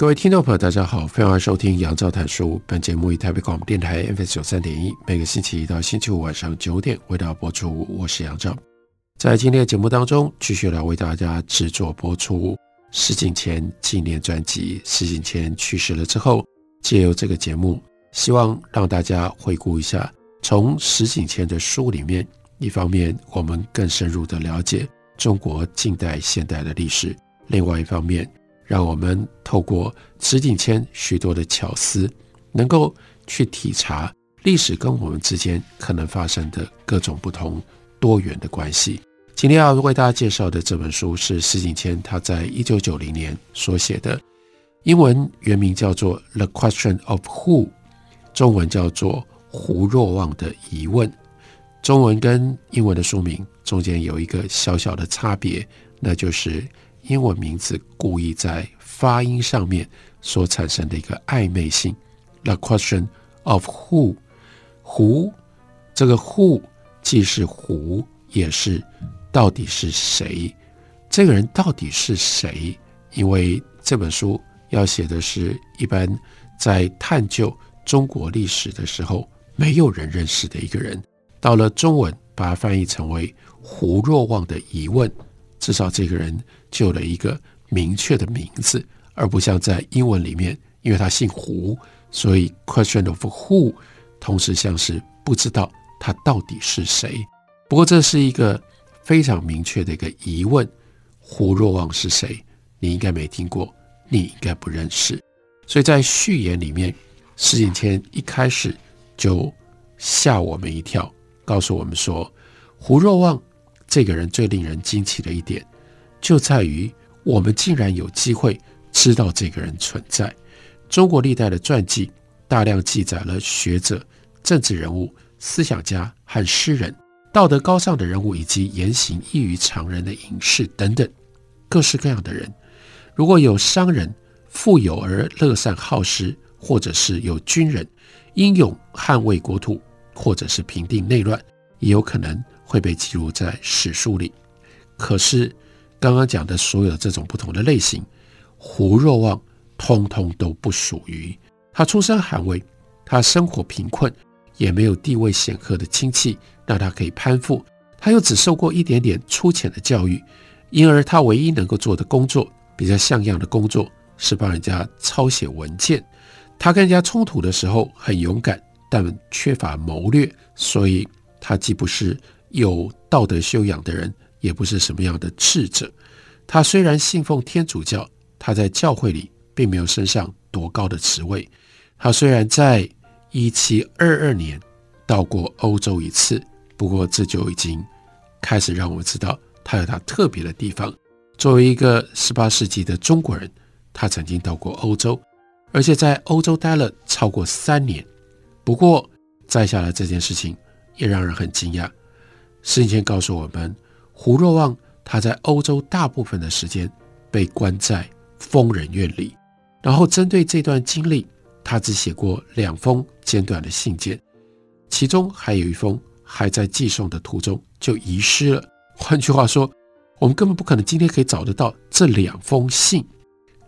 各位听众朋友，大家好，欢迎收听杨照谈书。本节目以台北广播电台 FM 九三点一，每个星期一到星期五晚上九点为大家播出。我是杨照，在今天的节目当中，继续来为大家制作播出石景谦纪念专辑。石景谦去世了之后，借由这个节目，希望让大家回顾一下，从石景谦的书里面，一方面我们更深入的了解中国近代现代的历史，另外一方面。让我们透过石景谦许多的巧思，能够去体察历史跟我们之间可能发生的各种不同多元的关系。今天要为大家介绍的这本书是石景谦他在一九九零年所写的，英文原名叫做《The Question of Who》，中文叫做《胡若望的疑问》。中文跟英文的书名中间有一个小小的差别，那就是。英文名字故意在发音上面所产生的一个暧昧性。The question of who，who 这个 who 既是 who，也是到底是谁？这个人到底是谁？因为这本书要写的是一般在探究中国历史的时候没有人认识的一个人。到了中文，把它翻译成为胡若望的疑问。至少这个人就了一个明确的名字，而不像在英文里面，因为他姓胡，所以 question of who 同时像是不知道他到底是谁。不过这是一个非常明确的一个疑问：胡若望是谁？你应该没听过，你应该不认识。所以在序言里面，石景谦一开始就吓我们一跳，告诉我们说胡若望。这个人最令人惊奇的一点，就在于我们竟然有机会知道这个人存在。中国历代的传记大量记载了学者、政治人物、思想家和诗人、道德高尚的人物，以及言行异于常人的隐士等等各式各样的人。如果有商人富有而乐善好施，或者是有军人英勇捍卫国土，或者是平定内乱，也有可能。会被记录在史书里，可是刚刚讲的所有这种不同的类型，胡若望通通都不属于。他出身寒微，他生活贫困，也没有地位显赫的亲戚让他可以攀附，他又只受过一点点粗浅的教育，因而他唯一能够做的工作，比较像样的工作是帮人家抄写文件。他跟人家冲突的时候很勇敢，但缺乏谋略，所以他既不是。有道德修养的人，也不是什么样的智者。他虽然信奉天主教，他在教会里并没有升上多高的职位。他虽然在一七二二年到过欧洲一次，不过这就已经开始让我们知道他有他特别的地方。作为一个十八世纪的中国人，他曾经到过欧洲，而且在欧洲待了超过三年。不过，摘下来这件事情也让人很惊讶。石景谦告诉我们，胡若望他在欧洲大部分的时间被关在疯人院里，然后针对这段经历，他只写过两封简短的信件，其中还有一封还在寄送的途中就遗失了。换句话说，我们根本不可能今天可以找得到这两封信。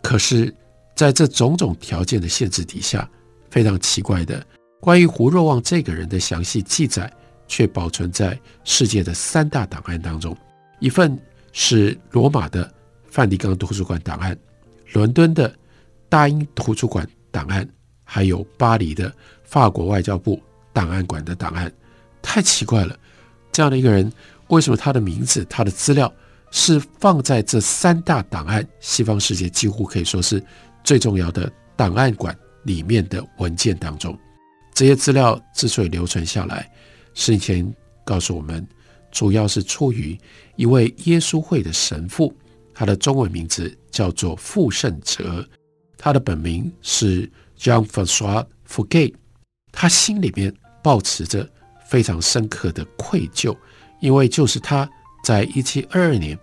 可是，在这种种条件的限制底下，非常奇怪的，关于胡若望这个人的详细记载。却保存在世界的三大档案当中，一份是罗马的梵蒂冈图书馆档案，伦敦的大英图书馆档案，还有巴黎的法国外交部档案馆的档案。太奇怪了，这样的一个人，为什么他的名字、他的资料是放在这三大档案？西方世界几乎可以说是最重要的档案馆里面的文件当中。这些资料之所以留存下来，是以前告诉我们，主要是出于一位耶稣会的神父，他的中文名字叫做傅盛哲，他的本名是 Jean-François Fouquet。他心里面抱持着非常深刻的愧疚，因为就是他在一七二二年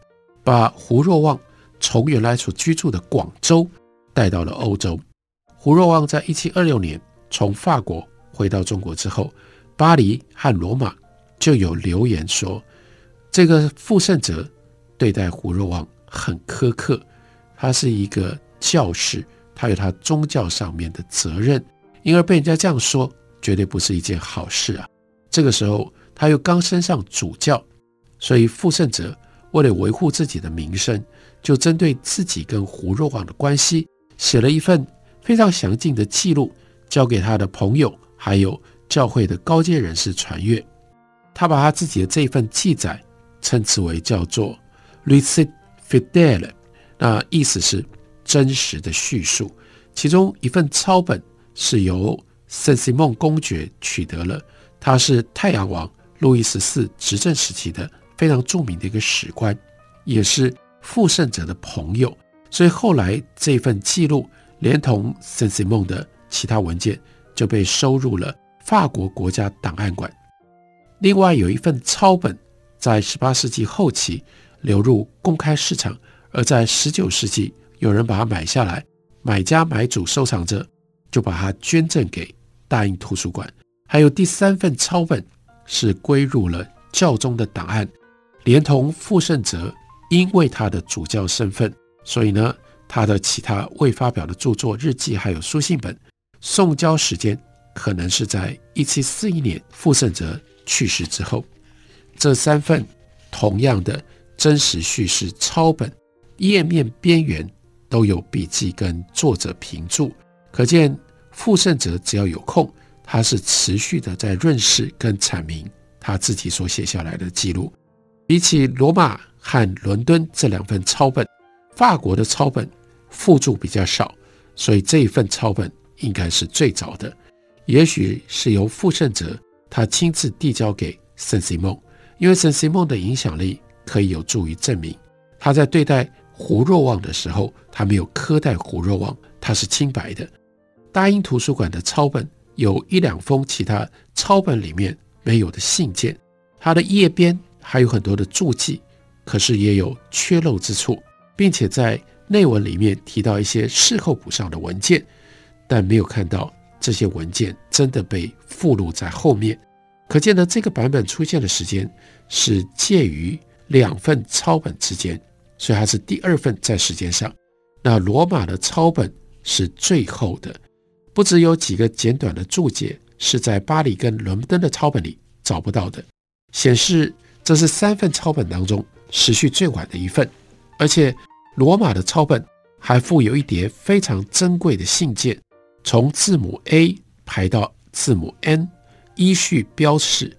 把胡若望从原来所居住的广州带到了欧洲。胡若望在一七二六年从法国回到中国之后，巴黎和罗马。就有留言说，这个傅盛哲对待胡若望很苛刻，他是一个教士，他有他宗教上面的责任，因而被人家这样说，绝对不是一件好事啊。这个时候他又刚升上主教，所以傅盛哲为了维护自己的名声，就针对自己跟胡若望的关系，写了一份非常详尽的记录，交给他的朋友，还有教会的高阶人士传阅。他把他自己的这份记载称之为叫做 “recit fidèle”，那意思是真实的叙述。其中一份抄本是由圣西蒙公爵取得了，他是太阳王路易十四执政时期的非常著名的一个史官，也是傅圣者的朋友。所以后来这份记录连同圣西蒙的其他文件就被收入了法国国家档案馆。另外有一份抄本，在十八世纪后期流入公开市场，而在十九世纪有人把它买下来，买家买主收藏者就把它捐赠给大英图书馆。还有第三份抄本是归入了教宗的档案，连同傅盛哲因为他的主教身份，所以呢，他的其他未发表的著作、日记还有书信本，送交时间可能是在一七四一年，傅盛哲。去世之后，这三份同样的真实叙事抄本，页面边缘都有笔记跟作者评注，可见傅盛哲只要有空，他是持续的在润饰跟阐明他自己所写下来的记录。比起罗马和伦敦这两份抄本，法国的抄本附注比较少，所以这一份抄本应该是最早的，也许是由傅盛哲。他亲自递交给圣西蒙，因为圣西蒙的影响力可以有助于证明他在对待胡若望的时候，他没有苛待胡若望，他是清白的。大英图书馆的抄本有一两封其他抄本里面没有的信件，它的页边还有很多的注记，可是也有缺漏之处，并且在内文里面提到一些事后补上的文件，但没有看到。这些文件真的被附录在后面，可见呢这个版本出现的时间是介于两份抄本之间，所以它是第二份在时间上。那罗马的抄本是最后的，不只有几个简短的注解是在巴黎跟伦敦的抄本里找不到的，显示这是三份抄本当中时序最晚的一份，而且罗马的抄本还附有一叠非常珍贵的信件。从字母 A 排到字母 N，依序标示，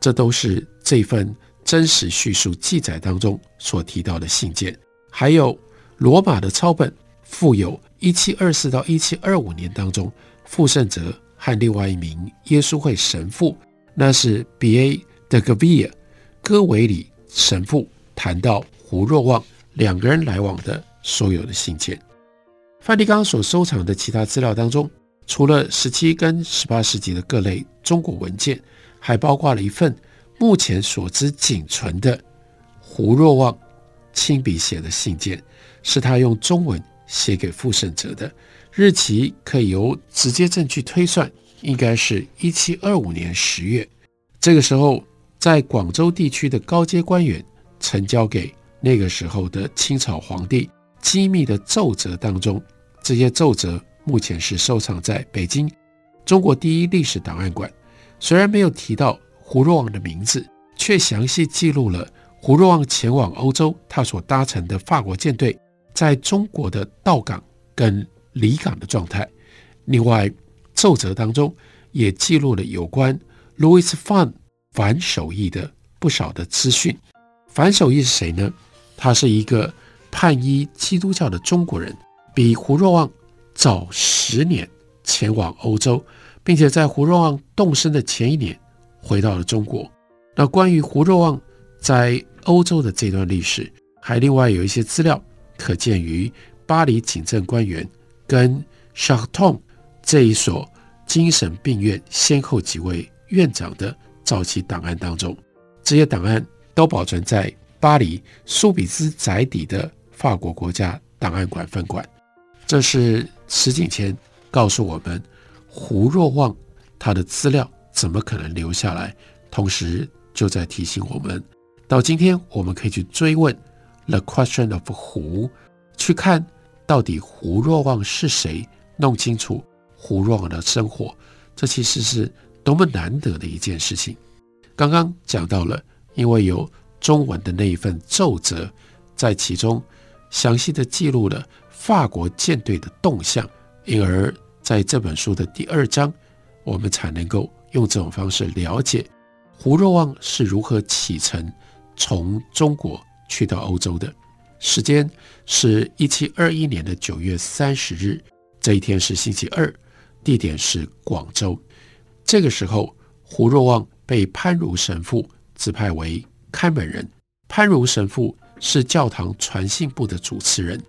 这都是这份真实叙述记载当中所提到的信件。还有罗马的抄本附有1724到1725年当中，傅盛哲和另外一名耶稣会神父，那是 B.A. 的 Gavia 戈维里神父谈到胡若望两个人来往的所有的信件。梵蒂冈所收藏的其他资料当中，除了十七跟十八世纪的各类中国文件，还包括了一份目前所知仅存的胡若望亲笔写的信件，是他用中文写给傅盛哲的，日期可以由直接证据推算，应该是一七二五年十月。这个时候，在广州地区的高阶官员呈交给那个时候的清朝皇帝机密的奏折当中。这些奏折目前是收藏在北京中国第一历史档案馆。虽然没有提到胡若望的名字，却详细记录了胡若望前往欧洲他所搭乘的法国舰队在中国的到港跟离港的状态。另外，奏折当中也记录了有关路易斯·范樊守义的不少的资讯。樊守义是谁呢？他是一个叛依基督教的中国人。比胡若望早十年前往欧洲，并且在胡若望动身的前一年回到了中国。那关于胡若望在欧洲的这段历史，还另外有一些资料可见于巴黎警政官员跟 s h a r t o n 这一所精神病院先后几位院长的早期档案当中。这些档案都保存在巴黎苏比兹宅邸的法国国家档案馆分馆。这是石景谦告诉我们，胡若望他的资料怎么可能留下来？同时就在提醒我们，到今天我们可以去追问 The question of who，去看到底胡若望是谁，弄清楚胡若望的生活，这其实是多么难得的一件事情。刚刚讲到了，因为有中文的那一份奏折，在其中详细的记录了法国舰队的动向，因而在这本书的第二章，我们才能够用这种方式了解胡若望是如何启程从中国去到欧洲的。时间是一七二一年的九月三十日，这一天是星期二，地点是广州。这个时候，胡若望。被潘如神父指派为看门人。潘如神父是教堂传信部的主持人，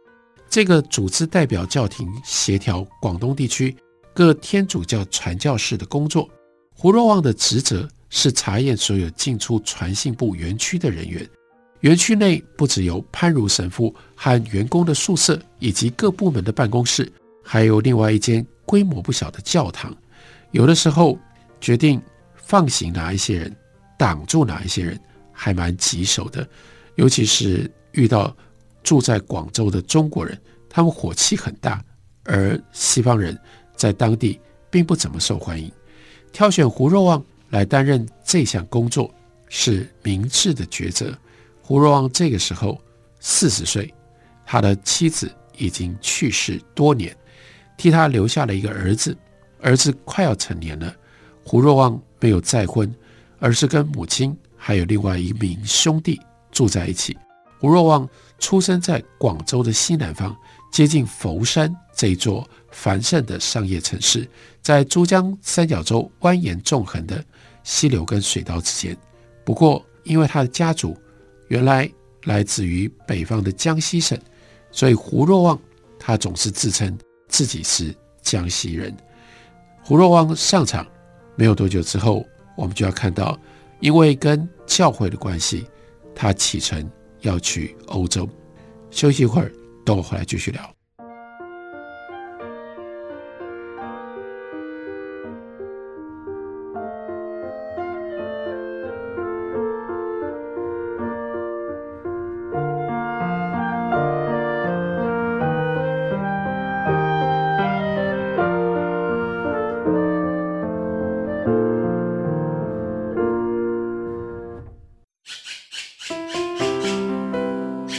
这个组织代表教廷协调广东地区各天主教传教士的工作。胡若望的职责是查验所有进出传信部园区的人员。园区内不只有潘如神父和员工的宿舍，以及各部门的办公室，还有另外一间规模不小的教堂。有的时候决定。放行哪一些人，挡住哪一些人，还蛮棘手的。尤其是遇到住在广州的中国人，他们火气很大，而西方人在当地并不怎么受欢迎。挑选胡若望来担任这项工作是明智的抉择。胡若望这个时候四十岁，他的妻子已经去世多年，替他留下了一个儿子，儿子快要成年了。胡若望。没有再婚，而是跟母亲还有另外一名兄弟住在一起。胡若望出生在广州的西南方，接近佛山这一座繁盛的商业城市，在珠江三角洲蜿蜒纵横的溪流跟水道之间。不过，因为他的家族原来来自于北方的江西省，所以胡若望他总是自称自己是江西人。胡若望上场。没有多久之后，我们就要看到，因为跟教会的关系，他启程要去欧洲。休息一会儿，等我回来继续聊。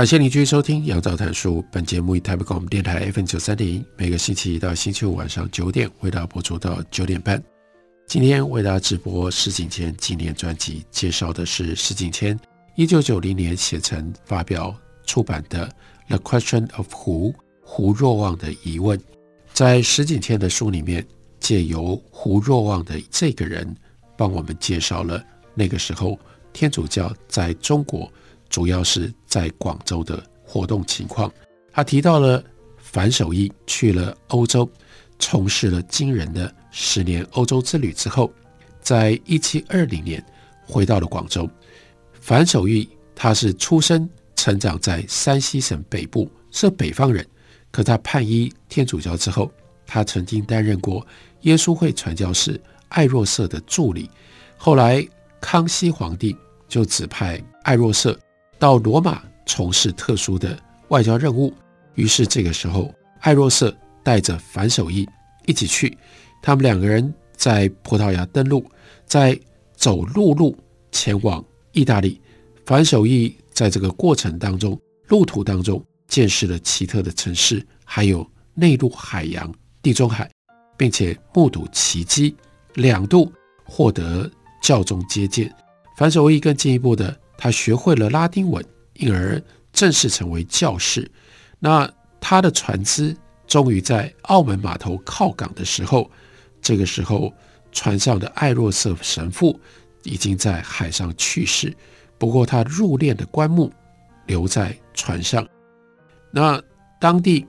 感谢您继续收听《杨照谈书》。本节目以台北广播电台 FM 九三点，每个星期一到星期五晚上九点为大家播出到九点半。今天为大家直播石景谦纪念专辑，介绍的是石景谦一九九零年写成、发表、出版的《The Question of Who》胡若望的疑问。在石景谦的书里面，借由胡若望的这个人，帮我们介绍了那个时候天主教在中国，主要是在广州的活动情况。他提到了樊守义去了欧洲，从事了惊人的十年欧洲之旅之后，在一七二零年回到了广州。樊守义他是出生成长在山西省北部，是北方人。可他叛依天主教之后，他曾经担任过耶稣会传教士爱若瑟的助理。后来康熙皇帝就指派爱若瑟到罗马从事特殊的外交任务。于是这个时候，艾若瑟带着樊守义一起去。他们两个人在葡萄牙登陆，在走陆路前往意大利。樊守义在这个过程当中，路途当中。见识了奇特的城市，还有内陆海洋、地中海，并且目睹奇迹，两度获得教宗接见。樊守义更进一步的，他学会了拉丁文，因而正式成为教士。那他的船只终于在澳门码头靠港的时候，这个时候船上的艾若瑟神父已经在海上去世，不过他入殓的棺木留在船上。那当地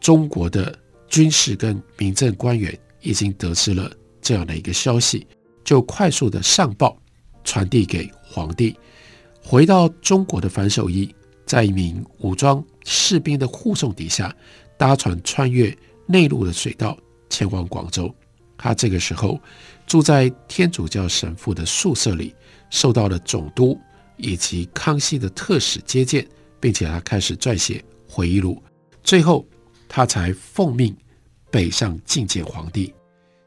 中国的军事跟民政官员已经得知了这样的一个消息，就快速的上报传递给皇帝。回到中国的樊守义，在一名武装士兵的护送底下，搭船穿越内陆的水道前往广州。他这个时候住在天主教神父的宿舍里，受到了总督以及康熙的特使接见，并且他开始撰写。回忆录，最后他才奉命北上觐见皇帝。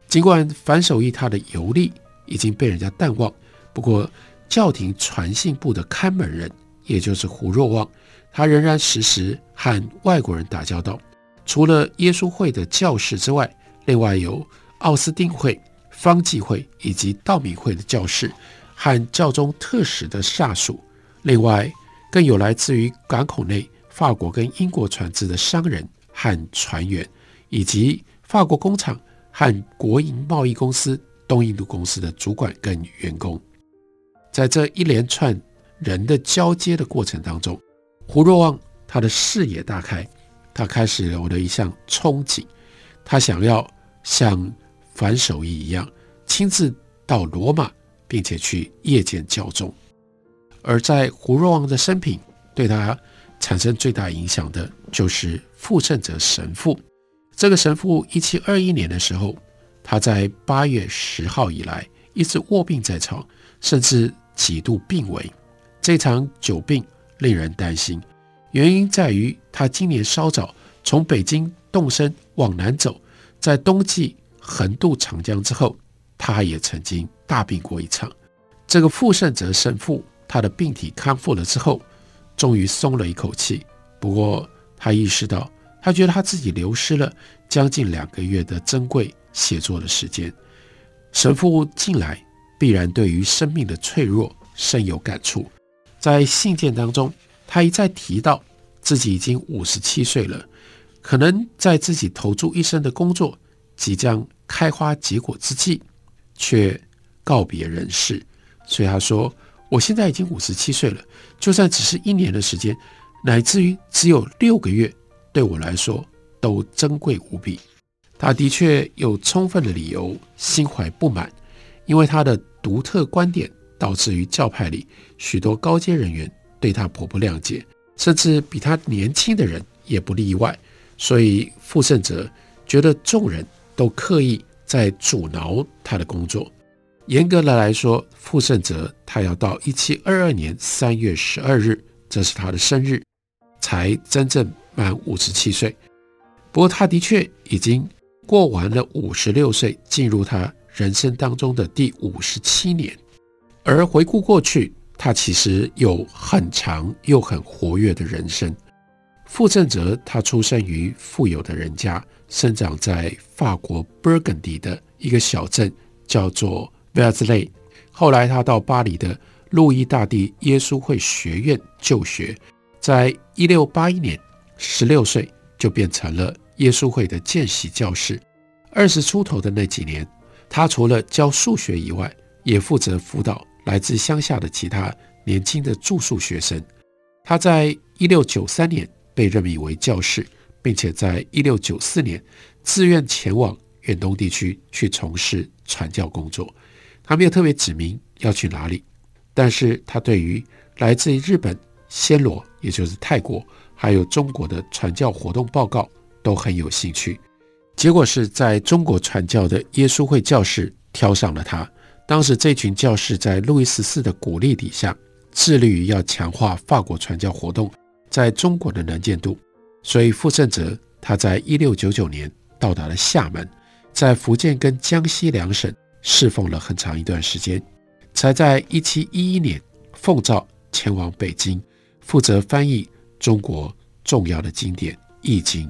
尽管樊守义他的游历已经被人家淡忘，不过教廷传信部的看门人，也就是胡若望，他仍然时时和外国人打交道。除了耶稣会的教士之外，另外有奥斯丁会、方济会以及道明会的教士和教宗特使的下属，另外更有来自于港口内。法国跟英国船只的商人和船员，以及法国工厂和国营贸易公司东印度公司的主管跟员工，在这一连串人的交接的过程当中，胡若望他的视野大开，他开始有了一项憧憬，他想要像樊守义一样亲自到罗马，并且去谒见教宗。而在胡若望的生平对他。产生最大影响的就是傅圣哲神父。这个神父一七二一年的时候，他在八月十号以来一直卧病在床，甚至几度病危。这场久病令人担心，原因在于他今年稍早从北京动身往南走，在冬季横渡长江之后，他也曾经大病过一场。这个傅盛哲神父，他的病体康复了之后。终于松了一口气，不过他意识到，他觉得他自己流失了将近两个月的珍贵写作的时间。神父近来必然对于生命的脆弱深有感触，在信件当中，他一再提到自己已经五十七岁了，可能在自己投注一生的工作即将开花结果之际，却告别人世。所以他说。我现在已经五十七岁了，就算只是一年的时间，乃至于只有六个月，对我来说都珍贵无比。他的确有充分的理由心怀不满，因为他的独特观点导致于教派里许多高阶人员对他颇不谅解，甚至比他年轻的人也不例外。所以傅盛哲觉得众人都刻意在阻挠他的工作。严格的来说，傅盛哲他要到一七二二年三月十二日，这是他的生日，才真正满五十七岁。不过他的确已经过完了五十六岁，进入他人生当中的第五十七年。而回顾过去，他其实有很长又很活跃的人生。傅圣哲他出生于富有的人家，生长在法国勃艮第的一个小镇，叫做。贝尔兹类，后来他到巴黎的路易大帝耶稣会学院就学，在一六八一年，十六岁就变成了耶稣会的见习教士。二十出头的那几年，他除了教数学以外，也负责辅导来自乡下的其他年轻的住宿学生。他在一六九三年被任命为教士，并且在一六九四年自愿前往远东地区去从事传教工作。他没有特别指明要去哪里，但是他对于来自于日本、暹罗，也就是泰国，还有中国的传教活动报告都很有兴趣。结果是在中国传教的耶稣会教士挑上了他。当时这群教士在路易十四的鼓励底下，致力于要强化法国传教活动在中国的能见度。所以傅盛哲他在一六九九年到达了厦门，在福建跟江西两省侍奉了很长一段时间，才在一七一一年奉诏前往北京，负责翻译中国重要的经典《易经》。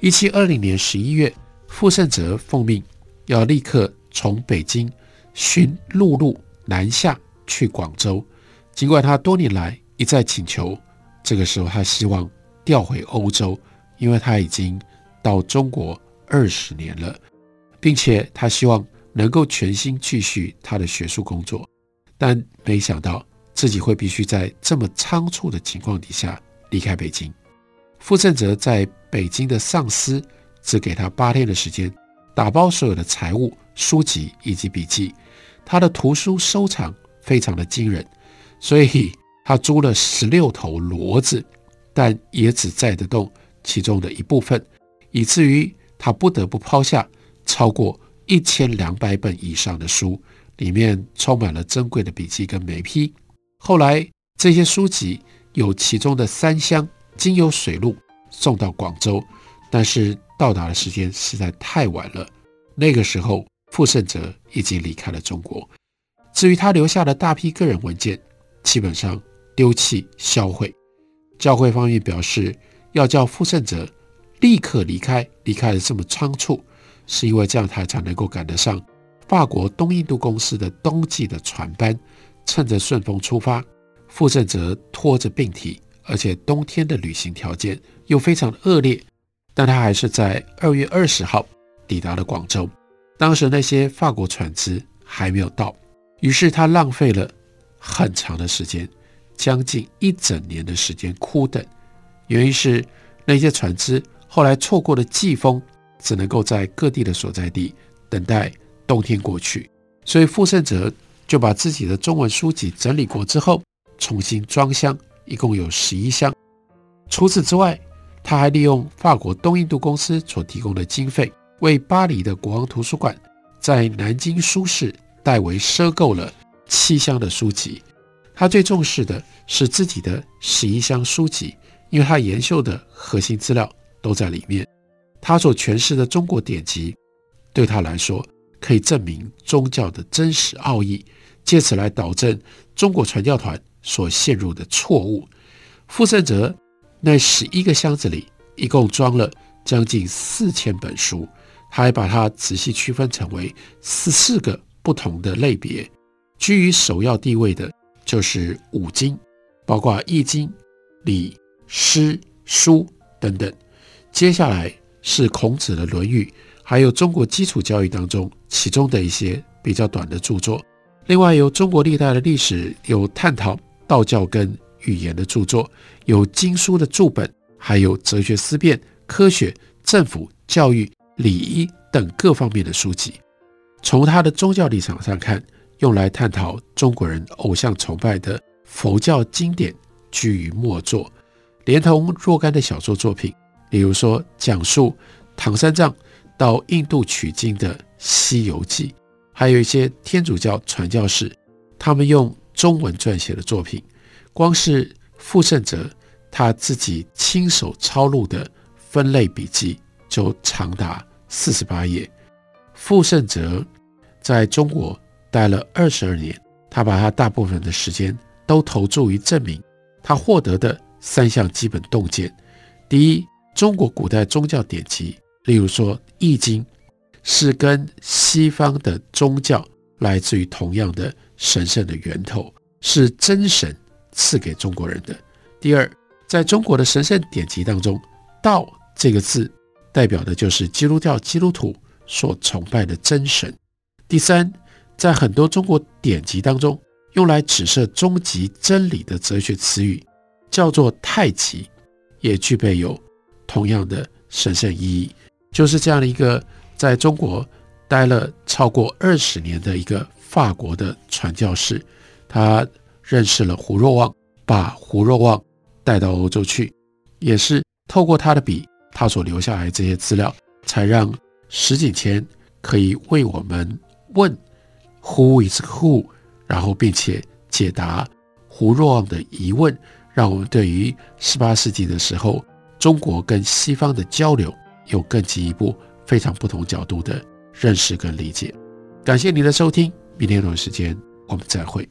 一七二零年十一月。傅圣哲奉命要立刻从北京寻陆路南下去广州，尽管他多年来一再请求，这个时候他希望调回欧洲，因为他已经到中国二十年了，并且他希望能够全心继续他的学术工作，但没想到自己会必须在这么仓促的情况底下离开北京。傅圣哲在北京的上司。只给他八天的时间，打包所有的财物、书籍以及笔记。他的图书收藏非常的惊人，所以他租了十六头骡子，但也只载得动其中的一部分，以至于他不得不抛下超过一千两百本以上的书，里面充满了珍贵的笔记跟眉批。后来这些书籍有其中的三箱经由水路送到广州，但是。到达的时间实在太晚了，那个时候傅盛哲已经离开了中国。至于他留下的大批个人文件，基本上丢弃销毁。教会方面表示要叫傅盛哲立刻离开，离开的这么仓促，是因为这样他才能够赶得上法国东印度公司的冬季的船班，趁着顺风出发。傅盛哲拖着病体，而且冬天的旅行条件又非常恶劣。但他还是在二月二十号抵达了广州。当时那些法国船只还没有到，于是他浪费了很长的时间，将近一整年的时间苦等。原因是那些船只后来错过了季风，只能够在各地的所在地等待冬天过去。所以傅盛哲就把自己的中文书籍整理过之后，重新装箱，一共有十一箱。除此之外，他还利用法国东印度公司所提供的经费，为巴黎的国王图书馆在南京书市代为赊购了七箱的书籍。他最重视的是自己的十一箱书籍，因为他研究的核心资料都在里面。他所诠释的中国典籍，对他来说可以证明宗教的真实奥义，借此来导正中国传教团所陷入的错误。傅圣哲。那十一个箱子里一共装了将近四千本书，他还把它仔细区分成为十四个不同的类别。居于首要地位的就是五经，包括《易经》、礼、诗、书等等。接下来是孔子的《论语》，还有中国基础教育当中其中的一些比较短的著作。另外，有中国历代的历史，有探讨道教跟语言的著作，有经书的注本，还有哲学思辨、科学、政府、教育、礼仪等各方面的书籍。从他的宗教立场上看，用来探讨中国人偶像崇拜的佛教经典居于末座，连同若干的小说作品，比如说讲述唐三藏到印度取经的《西游记》，还有一些天主教传教士他们用中文撰写的作品。光是傅圣哲他自己亲手抄录的分类笔记就长达四十八页。傅圣哲在中国待了二十二年，他把他大部分的时间都投注于证明他获得的三项基本洞见：第一，中国古代宗教典籍，例如说《易经》，是跟西方的宗教来自于同样的神圣的源头，是真神。赐给中国人的。第二，在中国的神圣典籍当中，“道”这个字代表的就是基督教基督徒所崇拜的真神。第三，在很多中国典籍当中，用来指涉终极真理的哲学词语叫做太极，也具备有同样的神圣意义。就是这样的一个在中国待了超过二十年的一个法国的传教士，他认识了胡若望，把胡若望带到欧洲去，也是透过他的笔，他所留下来这些资料，才让石景谦可以为我们问 Who is who？然后并且解答胡若望的疑问，让我们对于十八世纪的时候中国跟西方的交流有更进一步非常不同角度的认识跟理解。感谢您的收听，明天同一时间我们再会。